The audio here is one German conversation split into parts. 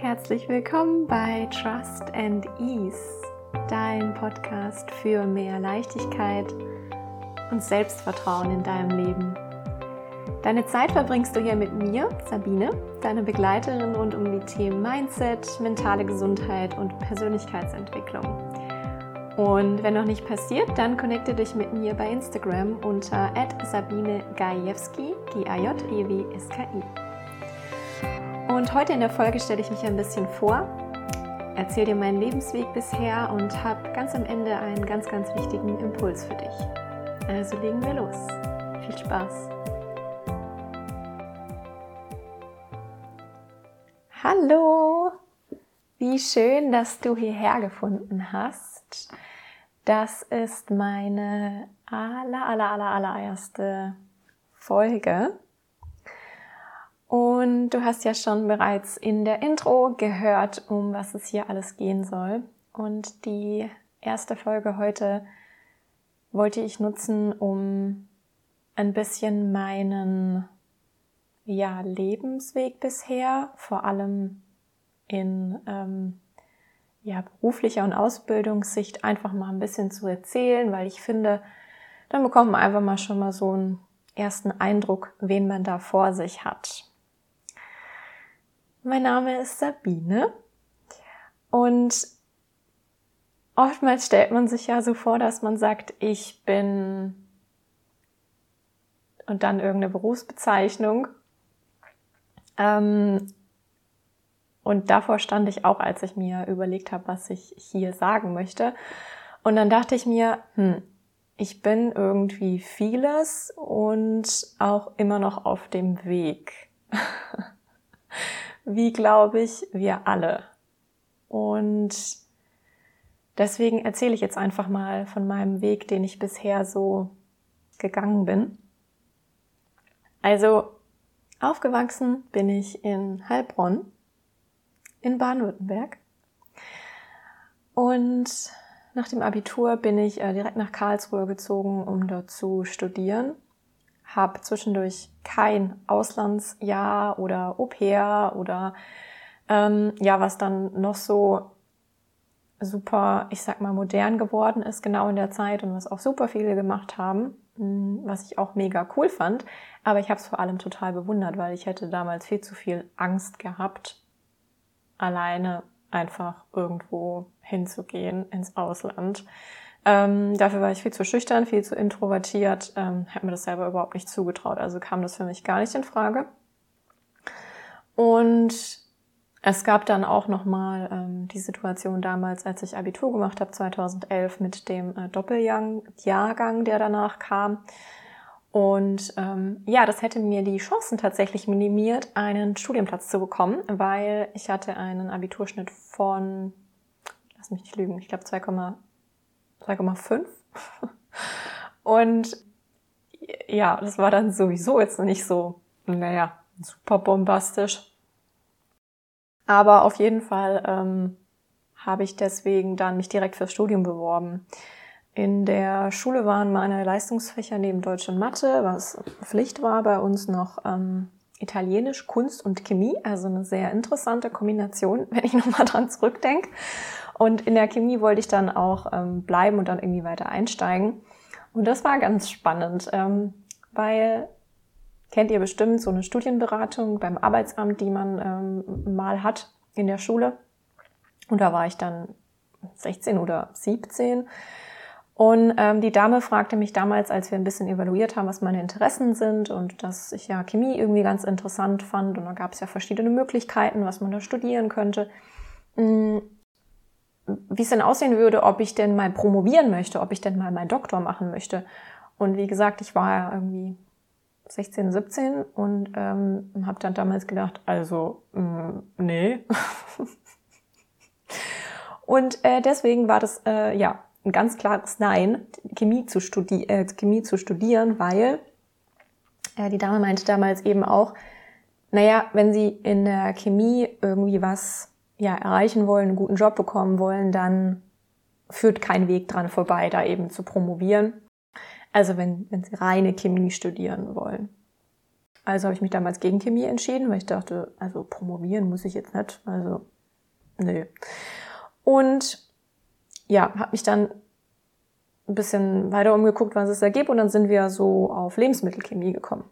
Herzlich willkommen bei Trust and Ease, dein Podcast für mehr Leichtigkeit und Selbstvertrauen in deinem Leben. Deine Zeit verbringst du hier mit mir, Sabine, deine Begleiterin rund um die Themen Mindset, mentale Gesundheit und Persönlichkeitsentwicklung. Und wenn noch nicht passiert, dann connecte dich mit mir bei Instagram unter Sabine Gajewski, G-A-J-E-W-S-K-I. Und heute in der Folge stelle ich mich ein bisschen vor, erzähle dir meinen Lebensweg bisher und habe ganz am Ende einen ganz, ganz wichtigen Impuls für dich. Also legen wir los. Viel Spaß! Hallo! Wie schön, dass du hierher gefunden hast. Das ist meine aller, aller, aller, allererste Folge. Und du hast ja schon bereits in der Intro gehört, um was es hier alles gehen soll. Und die erste Folge heute wollte ich nutzen, um ein bisschen meinen ja, Lebensweg bisher, vor allem in ähm, ja, beruflicher und Ausbildungssicht, einfach mal ein bisschen zu erzählen, weil ich finde, dann bekommt man einfach mal schon mal so einen ersten Eindruck, wen man da vor sich hat. Mein Name ist Sabine und oftmals stellt man sich ja so vor, dass man sagt, ich bin und dann irgendeine Berufsbezeichnung. Ähm, und davor stand ich auch, als ich mir überlegt habe, was ich hier sagen möchte. Und dann dachte ich mir, hm, ich bin irgendwie vieles und auch immer noch auf dem Weg. wie glaube ich, wir alle. Und deswegen erzähle ich jetzt einfach mal von meinem Weg, den ich bisher so gegangen bin. Also aufgewachsen bin ich in Heilbronn in Baden-Württemberg. Und nach dem Abitur bin ich äh, direkt nach Karlsruhe gezogen, um dort zu studieren habe zwischendurch kein Auslandsjahr oder Au-pair oder ähm, ja, was dann noch so super, ich sag mal, modern geworden ist, genau in der Zeit und was auch super viele gemacht haben, hm, was ich auch mega cool fand. Aber ich habe es vor allem total bewundert, weil ich hätte damals viel zu viel Angst gehabt, alleine einfach irgendwo hinzugehen ins Ausland. Ähm, dafür war ich viel zu schüchtern, viel zu introvertiert, ähm, habe mir das selber überhaupt nicht zugetraut. Also kam das für mich gar nicht in Frage. Und es gab dann auch nochmal ähm, die Situation damals, als ich Abitur gemacht habe, 2011, mit dem äh, Doppeljahrgang, der danach kam. Und ähm, ja, das hätte mir die Chancen tatsächlich minimiert, einen Studienplatz zu bekommen, weil ich hatte einen Abiturschnitt von, lass mich nicht lügen, ich glaube 3,5. Und ja, das war dann sowieso jetzt nicht so, naja, super bombastisch. Aber auf jeden Fall ähm, habe ich deswegen dann mich direkt fürs Studium beworben. In der Schule waren meine Leistungsfächer neben Deutsch und Mathe, was Pflicht war, bei uns noch ähm, Italienisch, Kunst und Chemie, also eine sehr interessante Kombination, wenn ich nochmal dran zurückdenke. Und in der Chemie wollte ich dann auch ähm, bleiben und dann irgendwie weiter einsteigen. Und das war ganz spannend, ähm, weil kennt ihr bestimmt so eine Studienberatung beim Arbeitsamt, die man ähm, mal hat in der Schule. Und da war ich dann 16 oder 17. Und ähm, die Dame fragte mich damals, als wir ein bisschen evaluiert haben, was meine Interessen sind und dass ich ja Chemie irgendwie ganz interessant fand. Und da gab es ja verschiedene Möglichkeiten, was man da studieren könnte. Wie es denn aussehen würde, ob ich denn mal promovieren möchte, ob ich denn mal meinen Doktor machen möchte. Und wie gesagt, ich war ja irgendwie 16, 17 und ähm, habe dann damals gedacht, also mh, mm, nee. und äh, deswegen war das äh, ja ein ganz klares Nein, Chemie zu, studi äh, Chemie zu studieren, weil äh, die Dame meinte damals eben auch, naja, wenn sie in der Chemie irgendwie was ja, erreichen wollen, einen guten Job bekommen wollen, dann führt kein Weg dran vorbei, da eben zu promovieren. Also wenn, wenn sie reine Chemie studieren wollen. Also habe ich mich damals gegen Chemie entschieden, weil ich dachte, also promovieren muss ich jetzt nicht. Also, nö. Und ja, habe mich dann ein bisschen weiter umgeguckt, was es da gibt und dann sind wir so auf Lebensmittelchemie gekommen.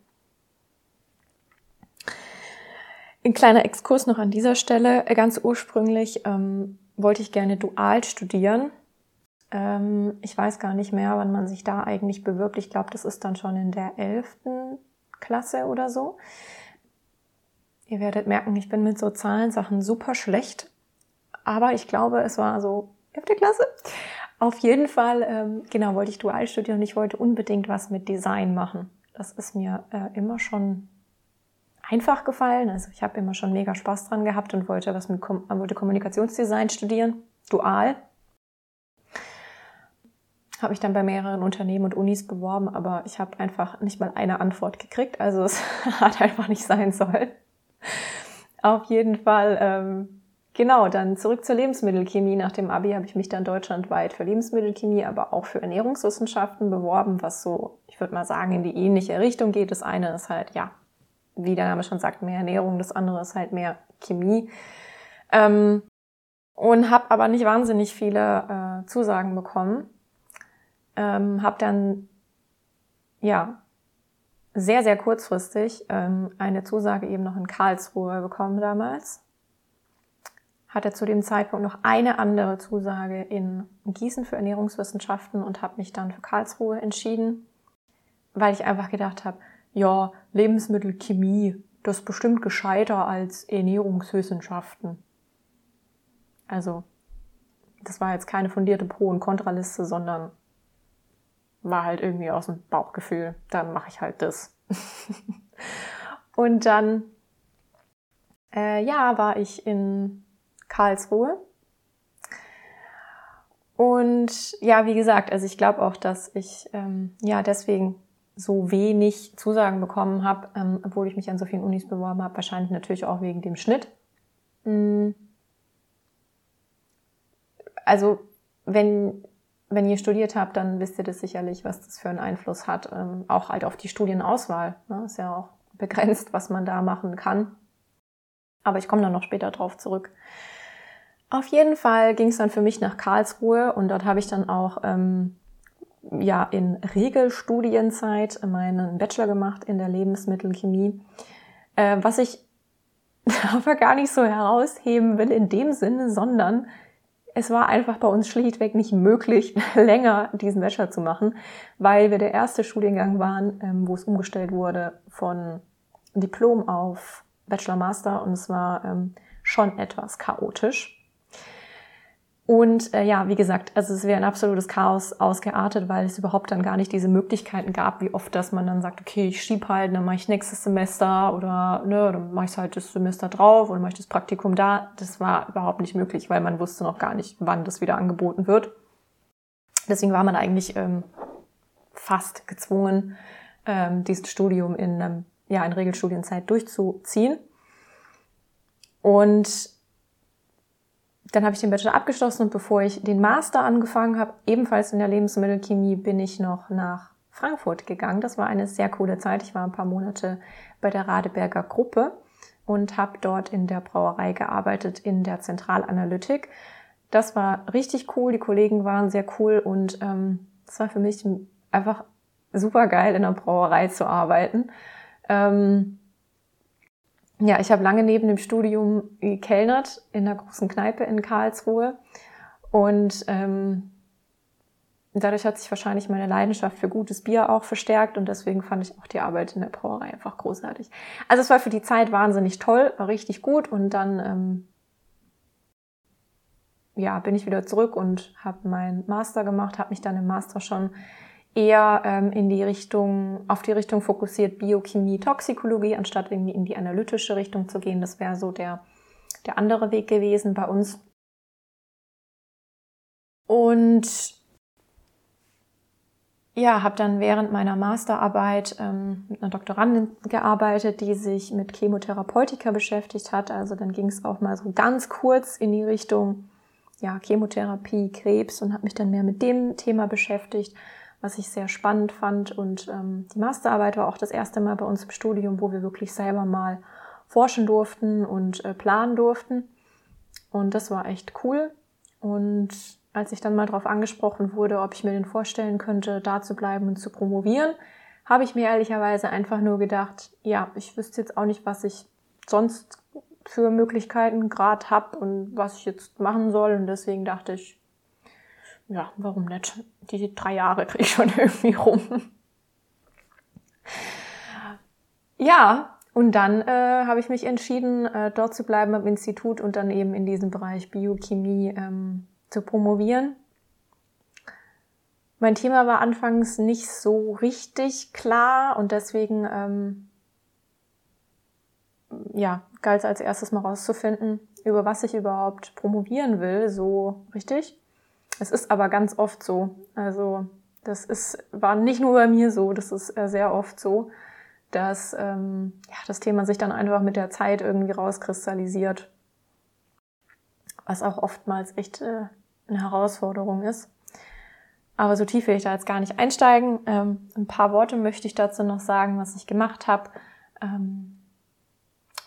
Ein kleiner Exkurs noch an dieser Stelle. Ganz ursprünglich ähm, wollte ich gerne dual studieren. Ähm, ich weiß gar nicht mehr, wann man sich da eigentlich bewirbt. Ich glaube, das ist dann schon in der elften Klasse oder so. Ihr werdet merken, ich bin mit so Zahlensachen super schlecht. Aber ich glaube, es war so elfte Klasse. Auf jeden Fall, ähm, genau, wollte ich dual studieren und ich wollte unbedingt was mit Design machen. Das ist mir äh, immer schon einfach gefallen. Also ich habe immer schon mega Spaß dran gehabt und wollte was mit Kom wollte Kommunikationsdesign studieren, dual. Habe mich dann bei mehreren Unternehmen und Unis beworben, aber ich habe einfach nicht mal eine Antwort gekriegt. Also es hat einfach nicht sein sollen. Auf jeden Fall ähm, Genau, dann zurück zur Lebensmittelchemie. Nach dem Abi habe ich mich dann deutschlandweit für Lebensmittelchemie, aber auch für Ernährungswissenschaften beworben, was so, ich würde mal sagen, in die ähnliche Richtung geht. Das eine ist halt, ja, wie der Name schon sagt, mehr Ernährung, das andere ist halt mehr Chemie. Ähm, und habe aber nicht wahnsinnig viele äh, Zusagen bekommen. Ähm, habe dann, ja, sehr, sehr kurzfristig ähm, eine Zusage eben noch in Karlsruhe bekommen damals hatte zu dem Zeitpunkt noch eine andere Zusage in Gießen für Ernährungswissenschaften und habe mich dann für Karlsruhe entschieden, weil ich einfach gedacht habe, ja, Lebensmittelchemie, das ist bestimmt gescheiter als Ernährungswissenschaften. Also, das war jetzt keine fundierte Pro- und Kontraliste, sondern war halt irgendwie aus dem Bauchgefühl, dann mache ich halt das. und dann, äh, ja, war ich in Karlsruhe. Und ja, wie gesagt, also ich glaube auch, dass ich ähm, ja deswegen so wenig Zusagen bekommen habe, ähm, obwohl ich mich an so vielen Unis beworben habe, wahrscheinlich natürlich auch wegen dem Schnitt. Mhm. Also wenn, wenn ihr studiert habt, dann wisst ihr das sicherlich, was das für einen Einfluss hat, ähm, auch halt auf die Studienauswahl. Ne? Ist ja auch begrenzt, was man da machen kann. Aber ich komme dann noch später drauf zurück. Auf jeden Fall ging es dann für mich nach Karlsruhe und dort habe ich dann auch ähm, ja in Regelstudienzeit meinen Bachelor gemacht in der Lebensmittelchemie, äh, was ich aber gar nicht so herausheben will in dem Sinne, sondern es war einfach bei uns schlichtweg nicht möglich, länger diesen Bachelor zu machen, weil wir der erste Studiengang waren, ähm, wo es umgestellt wurde von Diplom auf Bachelor Master und es war ähm, schon etwas chaotisch. Und äh, ja, wie gesagt, also es wäre ein absolutes Chaos ausgeartet, weil es überhaupt dann gar nicht diese Möglichkeiten gab, wie oft, dass man dann sagt, okay, ich schieb halt, dann mache ich nächstes Semester oder ne, dann mache ich halt das Semester drauf oder mache ich das Praktikum da. Das war überhaupt nicht möglich, weil man wusste noch gar nicht, wann das wieder angeboten wird. Deswegen war man eigentlich ähm, fast gezwungen, ähm, dieses Studium in, ähm, ja, in Regelstudienzeit durchzuziehen. Und dann habe ich den Bachelor abgeschlossen und bevor ich den Master angefangen habe, ebenfalls in der Lebensmittelchemie, bin ich noch nach Frankfurt gegangen. Das war eine sehr coole Zeit. Ich war ein paar Monate bei der Radeberger Gruppe und habe dort in der Brauerei gearbeitet, in der Zentralanalytik. Das war richtig cool. Die Kollegen waren sehr cool und ähm, das war für mich einfach super geil, in der Brauerei zu arbeiten. Ähm, ja, ich habe lange neben dem Studium gekellnert in einer großen Kneipe in Karlsruhe und ähm, dadurch hat sich wahrscheinlich meine Leidenschaft für gutes Bier auch verstärkt und deswegen fand ich auch die Arbeit in der Brauerei einfach großartig. Also es war für die Zeit wahnsinnig toll, war richtig gut und dann ähm, ja bin ich wieder zurück und habe meinen Master gemacht, habe mich dann im Master schon eher ähm, in die Richtung, auf die Richtung fokussiert Biochemie, Toxikologie, anstatt irgendwie in die analytische Richtung zu gehen. Das wäre so der, der andere Weg gewesen bei uns. Und ja, habe dann während meiner Masterarbeit ähm, mit einer Doktorandin gearbeitet, die sich mit Chemotherapeutika beschäftigt hat. Also dann ging es auch mal so ganz kurz in die Richtung ja, Chemotherapie, Krebs und habe mich dann mehr mit dem Thema beschäftigt was ich sehr spannend fand. Und ähm, die Masterarbeit war auch das erste Mal bei uns im Studium, wo wir wirklich selber mal forschen durften und äh, planen durften. Und das war echt cool. Und als ich dann mal darauf angesprochen wurde, ob ich mir den vorstellen könnte, da zu bleiben und zu promovieren, habe ich mir ehrlicherweise einfach nur gedacht, ja, ich wüsste jetzt auch nicht, was ich sonst für Möglichkeiten gerade habe und was ich jetzt machen soll. Und deswegen dachte ich, ja, warum nicht? Die drei Jahre kriege ich schon irgendwie rum. Ja, und dann äh, habe ich mich entschieden, äh, dort zu bleiben am Institut und dann eben in diesem Bereich Biochemie ähm, zu promovieren. Mein Thema war anfangs nicht so richtig klar und deswegen ähm, ja, galt es als erstes mal rauszufinden, über was ich überhaupt promovieren will, so richtig. Es ist aber ganz oft so. Also das ist, war nicht nur bei mir so, das ist äh, sehr oft so, dass ähm, ja, das Thema sich dann einfach mit der Zeit irgendwie rauskristallisiert. Was auch oftmals echt äh, eine Herausforderung ist. Aber so tief will ich da jetzt gar nicht einsteigen. Ähm, ein paar Worte möchte ich dazu noch sagen, was ich gemacht habe. Ähm,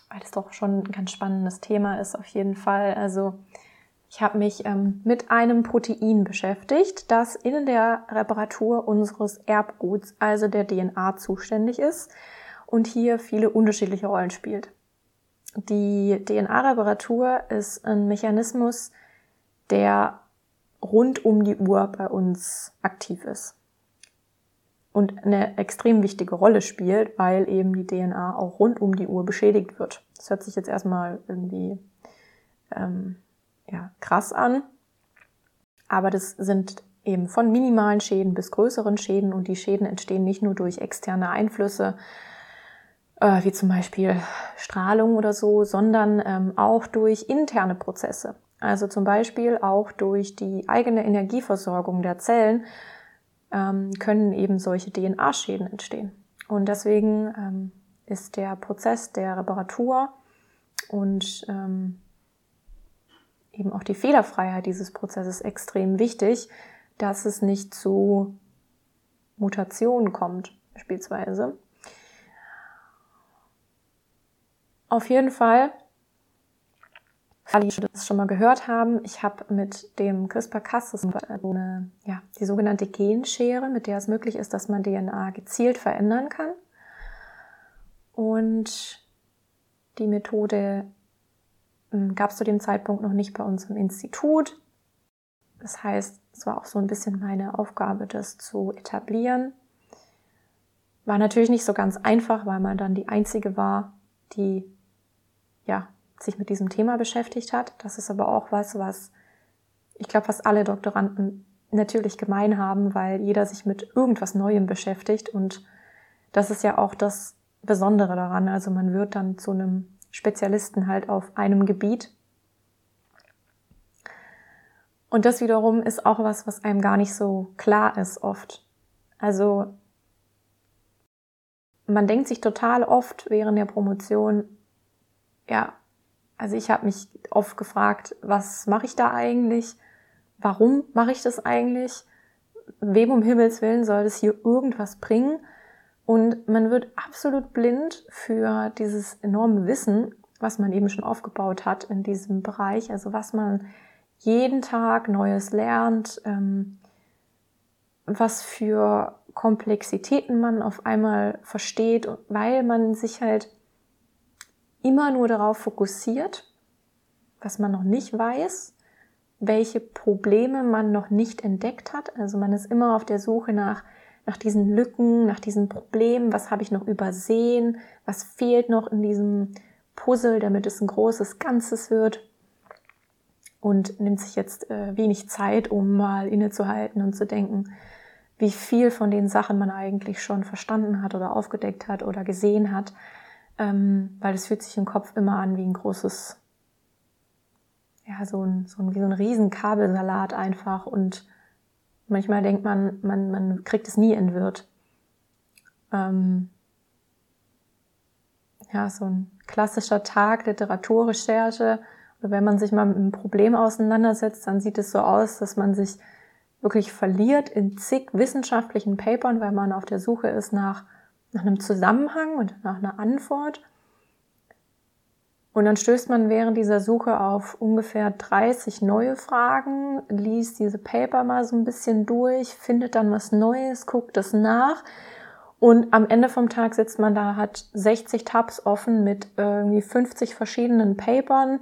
weil das doch schon ein ganz spannendes Thema ist auf jeden Fall. Also ich habe mich ähm, mit einem Protein beschäftigt, das in der Reparatur unseres Erbguts, also der DNA, zuständig ist und hier viele unterschiedliche Rollen spielt. Die DNA-Reparatur ist ein Mechanismus, der rund um die Uhr bei uns aktiv ist und eine extrem wichtige Rolle spielt, weil eben die DNA auch rund um die Uhr beschädigt wird. Das hört sich jetzt erstmal irgendwie ähm, ja, krass an. Aber das sind eben von minimalen Schäden bis größeren Schäden und die Schäden entstehen nicht nur durch externe Einflüsse, äh, wie zum Beispiel Strahlung oder so, sondern ähm, auch durch interne Prozesse. Also zum Beispiel auch durch die eigene Energieversorgung der Zellen ähm, können eben solche DNA-Schäden entstehen. Und deswegen ähm, ist der Prozess der Reparatur und ähm, eben auch die Fehlerfreiheit dieses Prozesses extrem wichtig, dass es nicht zu Mutationen kommt, beispielsweise. Auf jeden Fall, alle, die das schon mal gehört haben, ich habe mit dem CRISPR-Cas, eine, ja, die sogenannte Genschere, mit der es möglich ist, dass man DNA gezielt verändern kann. Und die Methode gab es zu dem Zeitpunkt noch nicht bei uns im Institut. Das heißt, es war auch so ein bisschen meine Aufgabe, das zu etablieren. War natürlich nicht so ganz einfach, weil man dann die einzige war, die ja sich mit diesem Thema beschäftigt hat. Das ist aber auch was, was ich glaube, fast alle Doktoranden natürlich gemein haben, weil jeder sich mit irgendwas Neuem beschäftigt und das ist ja auch das Besondere daran. Also man wird dann zu einem Spezialisten halt auf einem Gebiet. Und das wiederum ist auch was, was einem gar nicht so klar ist oft. Also man denkt sich total oft während der Promotion, ja, also ich habe mich oft gefragt, was mache ich da eigentlich? Warum mache ich das eigentlich? Wem um Himmels Willen soll das hier irgendwas bringen? Und man wird absolut blind für dieses enorme Wissen, was man eben schon aufgebaut hat in diesem Bereich, also was man jeden Tag Neues lernt, ähm, was für Komplexitäten man auf einmal versteht, weil man sich halt immer nur darauf fokussiert, was man noch nicht weiß, welche Probleme man noch nicht entdeckt hat. Also man ist immer auf der Suche nach nach diesen Lücken, nach diesen Problemen, was habe ich noch übersehen, was fehlt noch in diesem Puzzle, damit es ein großes Ganzes wird. Und nimmt sich jetzt äh, wenig Zeit, um mal innezuhalten und zu denken, wie viel von den Sachen man eigentlich schon verstanden hat oder aufgedeckt hat oder gesehen hat. Ähm, weil es fühlt sich im Kopf immer an wie ein großes, ja, so ein, so ein, wie so ein Riesenkabelsalat einfach und Manchmal denkt man, man, man kriegt es nie entwirrt. Ähm, ja, so ein klassischer Tag Literaturrecherche. Oder wenn man sich mal mit einem Problem auseinandersetzt, dann sieht es so aus, dass man sich wirklich verliert in zig wissenschaftlichen Papern, weil man auf der Suche ist nach, nach einem Zusammenhang und nach einer Antwort. Und dann stößt man während dieser Suche auf ungefähr 30 neue Fragen, liest diese Paper mal so ein bisschen durch, findet dann was Neues, guckt es nach. Und am Ende vom Tag sitzt man da, hat 60 Tabs offen mit irgendwie 50 verschiedenen Papern,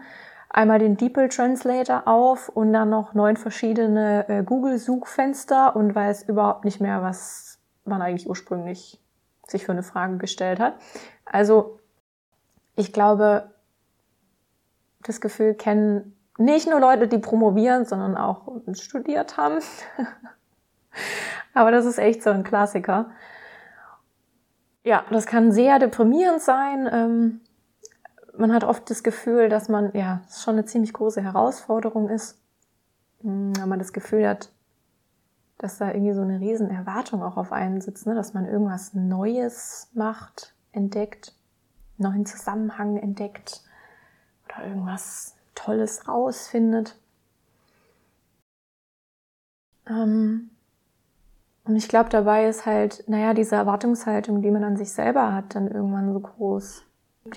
einmal den DeepL Translator auf und dann noch neun verschiedene äh, Google-Suchfenster und weiß überhaupt nicht mehr, was man eigentlich ursprünglich sich für eine Frage gestellt hat. Also ich glaube, das Gefühl kennen nicht nur Leute, die promovieren, sondern auch studiert haben. Aber das ist echt so ein Klassiker. Ja, das kann sehr deprimierend sein. Ähm, man hat oft das Gefühl, dass man, ja, es schon eine ziemlich große Herausforderung ist, hm, wenn man das Gefühl hat, dass da irgendwie so eine riesen Erwartung auch auf einen sitzt, ne? dass man irgendwas Neues macht, entdeckt, neuen Zusammenhang entdeckt oder irgendwas Tolles rausfindet. Ähm, und ich glaube, dabei ist halt, naja, diese Erwartungshaltung, die man an sich selber hat, dann irgendwann so groß.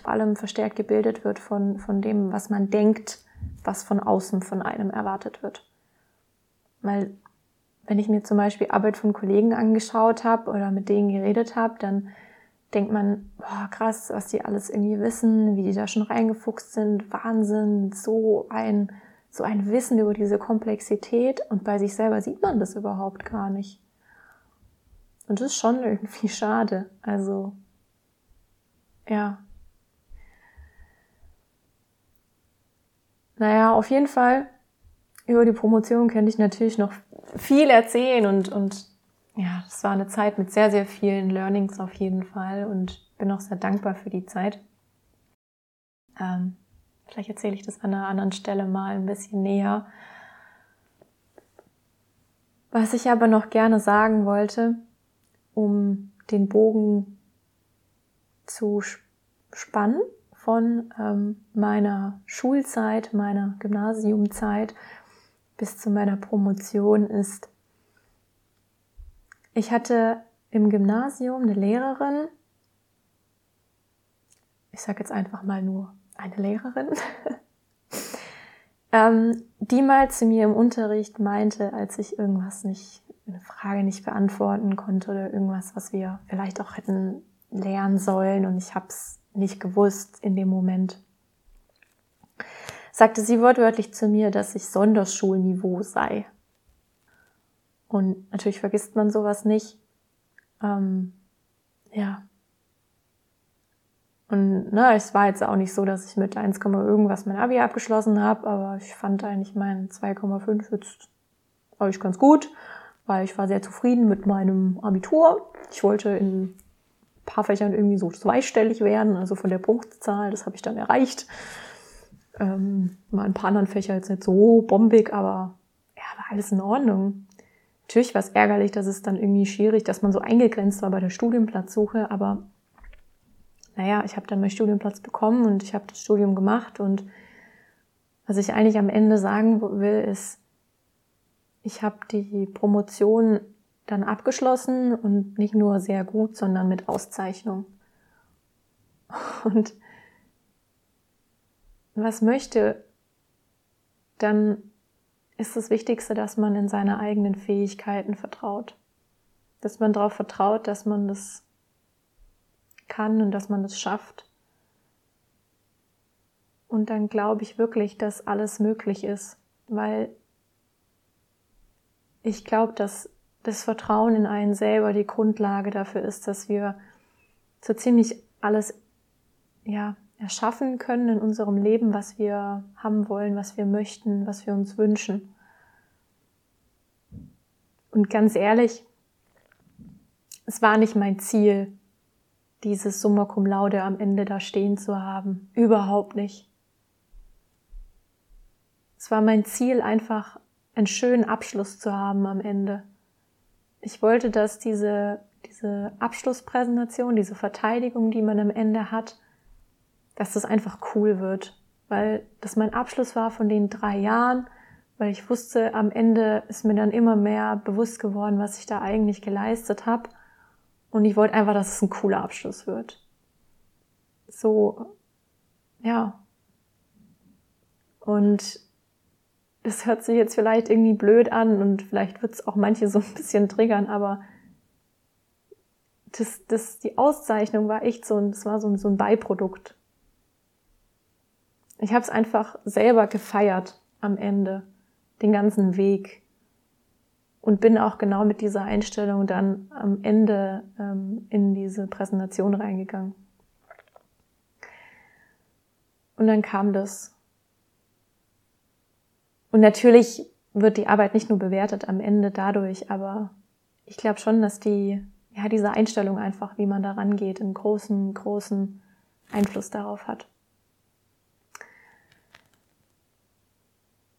Vor allem verstärkt gebildet wird von, von dem, was man denkt, was von außen von einem erwartet wird. Weil, wenn ich mir zum Beispiel Arbeit von Kollegen angeschaut habe oder mit denen geredet habe, dann denkt man, boah, krass, was die alles irgendwie wissen, wie die da schon reingefuchst sind, Wahnsinn, so ein, so ein Wissen über diese Komplexität und bei sich selber sieht man das überhaupt gar nicht. Und das ist schon irgendwie schade. Also, ja. Naja, auf jeden Fall, über die Promotion könnte ich natürlich noch viel erzählen und, und ja, das war eine Zeit mit sehr, sehr vielen Learnings auf jeden Fall und bin auch sehr dankbar für die Zeit. Ähm, vielleicht erzähle ich das an einer anderen Stelle mal ein bisschen näher. Was ich aber noch gerne sagen wollte, um den Bogen zu spannen von ähm, meiner Schulzeit, meiner Gymnasiumzeit bis zu meiner Promotion ist, ich hatte im Gymnasium eine Lehrerin, ich sage jetzt einfach mal nur eine Lehrerin, ähm, die mal zu mir im Unterricht meinte, als ich irgendwas nicht eine Frage nicht beantworten konnte oder irgendwas, was wir vielleicht auch hätten lernen sollen und ich habe es nicht gewusst in dem Moment. Sagte sie wortwörtlich zu mir, dass ich Sonderschulniveau sei. Und natürlich vergisst man sowas nicht. Ähm, ja. Und na, es war jetzt auch nicht so, dass ich mit 1, irgendwas mein Abi abgeschlossen habe, aber ich fand eigentlich meinen 2,5 jetzt eigentlich ganz gut weil ich war sehr zufrieden mit meinem Abitur. Ich wollte in ein paar Fächern irgendwie so zweistellig werden, also von der Punktzahl, das habe ich dann erreicht. Ähm, mal ein paar anderen Fächer jetzt nicht so bombig, aber ja, war alles in Ordnung. Natürlich war es ärgerlich, dass es dann irgendwie schwierig, dass man so eingegrenzt war bei der Studienplatzsuche, aber naja, ich habe dann meinen Studienplatz bekommen und ich habe das Studium gemacht und was ich eigentlich am Ende sagen will, ist, ich habe die Promotion dann abgeschlossen und nicht nur sehr gut, sondern mit Auszeichnung. Und was möchte, dann ist das Wichtigste, dass man in seine eigenen Fähigkeiten vertraut. Dass man darauf vertraut, dass man das kann und dass man das schafft. Und dann glaube ich wirklich, dass alles möglich ist, weil ich glaube, dass das Vertrauen in einen selber die Grundlage dafür ist, dass wir so ziemlich alles ja, erschaffen können in unserem Leben, was wir haben wollen, was wir möchten, was wir uns wünschen. Und ganz ehrlich, es war nicht mein Ziel, dieses Summa cum laude am Ende da stehen zu haben. Überhaupt nicht. Es war mein Ziel, einfach einen schönen Abschluss zu haben am Ende. Ich wollte, dass diese, diese Abschlusspräsentation, diese Verteidigung, die man am Ende hat, dass das einfach cool wird, weil das mein Abschluss war von den drei Jahren weil ich wusste, am Ende ist mir dann immer mehr bewusst geworden, was ich da eigentlich geleistet habe. Und ich wollte einfach, dass es ein cooler Abschluss wird. So, ja. Und es hört sich jetzt vielleicht irgendwie blöd an und vielleicht wird es auch manche so ein bisschen triggern, aber das, das, die Auszeichnung war echt so ein, das war so ein, so ein Beiprodukt. Ich habe es einfach selber gefeiert am Ende den ganzen Weg und bin auch genau mit dieser Einstellung dann am Ende ähm, in diese Präsentation reingegangen. Und dann kam das. Und natürlich wird die Arbeit nicht nur bewertet am Ende dadurch, aber ich glaube schon, dass die, ja, diese Einstellung einfach, wie man da rangeht, einen großen, großen Einfluss darauf hat.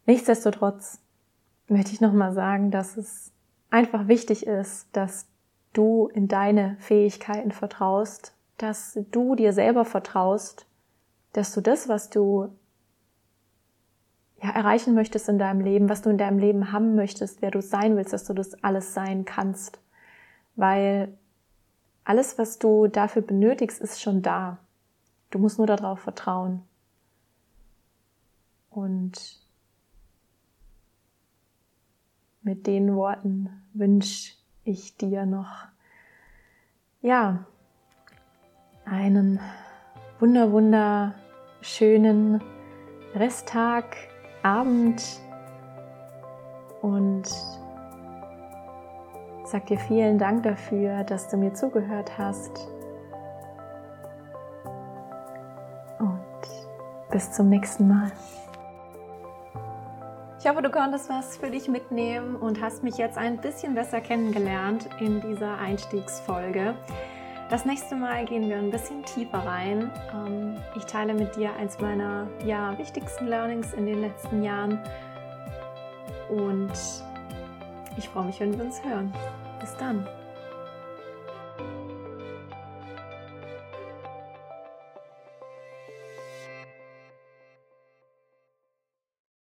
Nichtsdestotrotz möchte ich nochmal sagen, dass es einfach wichtig ist, dass du in deine Fähigkeiten vertraust, dass du dir selber vertraust, dass du das, was du ja, erreichen möchtest in deinem Leben, was du in deinem Leben haben möchtest, wer du sein willst, dass du das alles sein kannst. Weil alles, was du dafür benötigst, ist schon da. Du musst nur darauf vertrauen. Und mit den Worten wünsche ich dir noch, ja, einen wunder, wunderschönen Resttag, Abend und sag dir vielen Dank dafür, dass du mir zugehört hast. Und bis zum nächsten Mal. Ich hoffe, du konntest was für dich mitnehmen und hast mich jetzt ein bisschen besser kennengelernt in dieser Einstiegsfolge. Das nächste Mal gehen wir ein bisschen tiefer rein. Ähm, ich teile mit dir eins meiner ja, wichtigsten Learnings in den letzten Jahren und ich freue mich, wenn wir uns hören. Bis dann.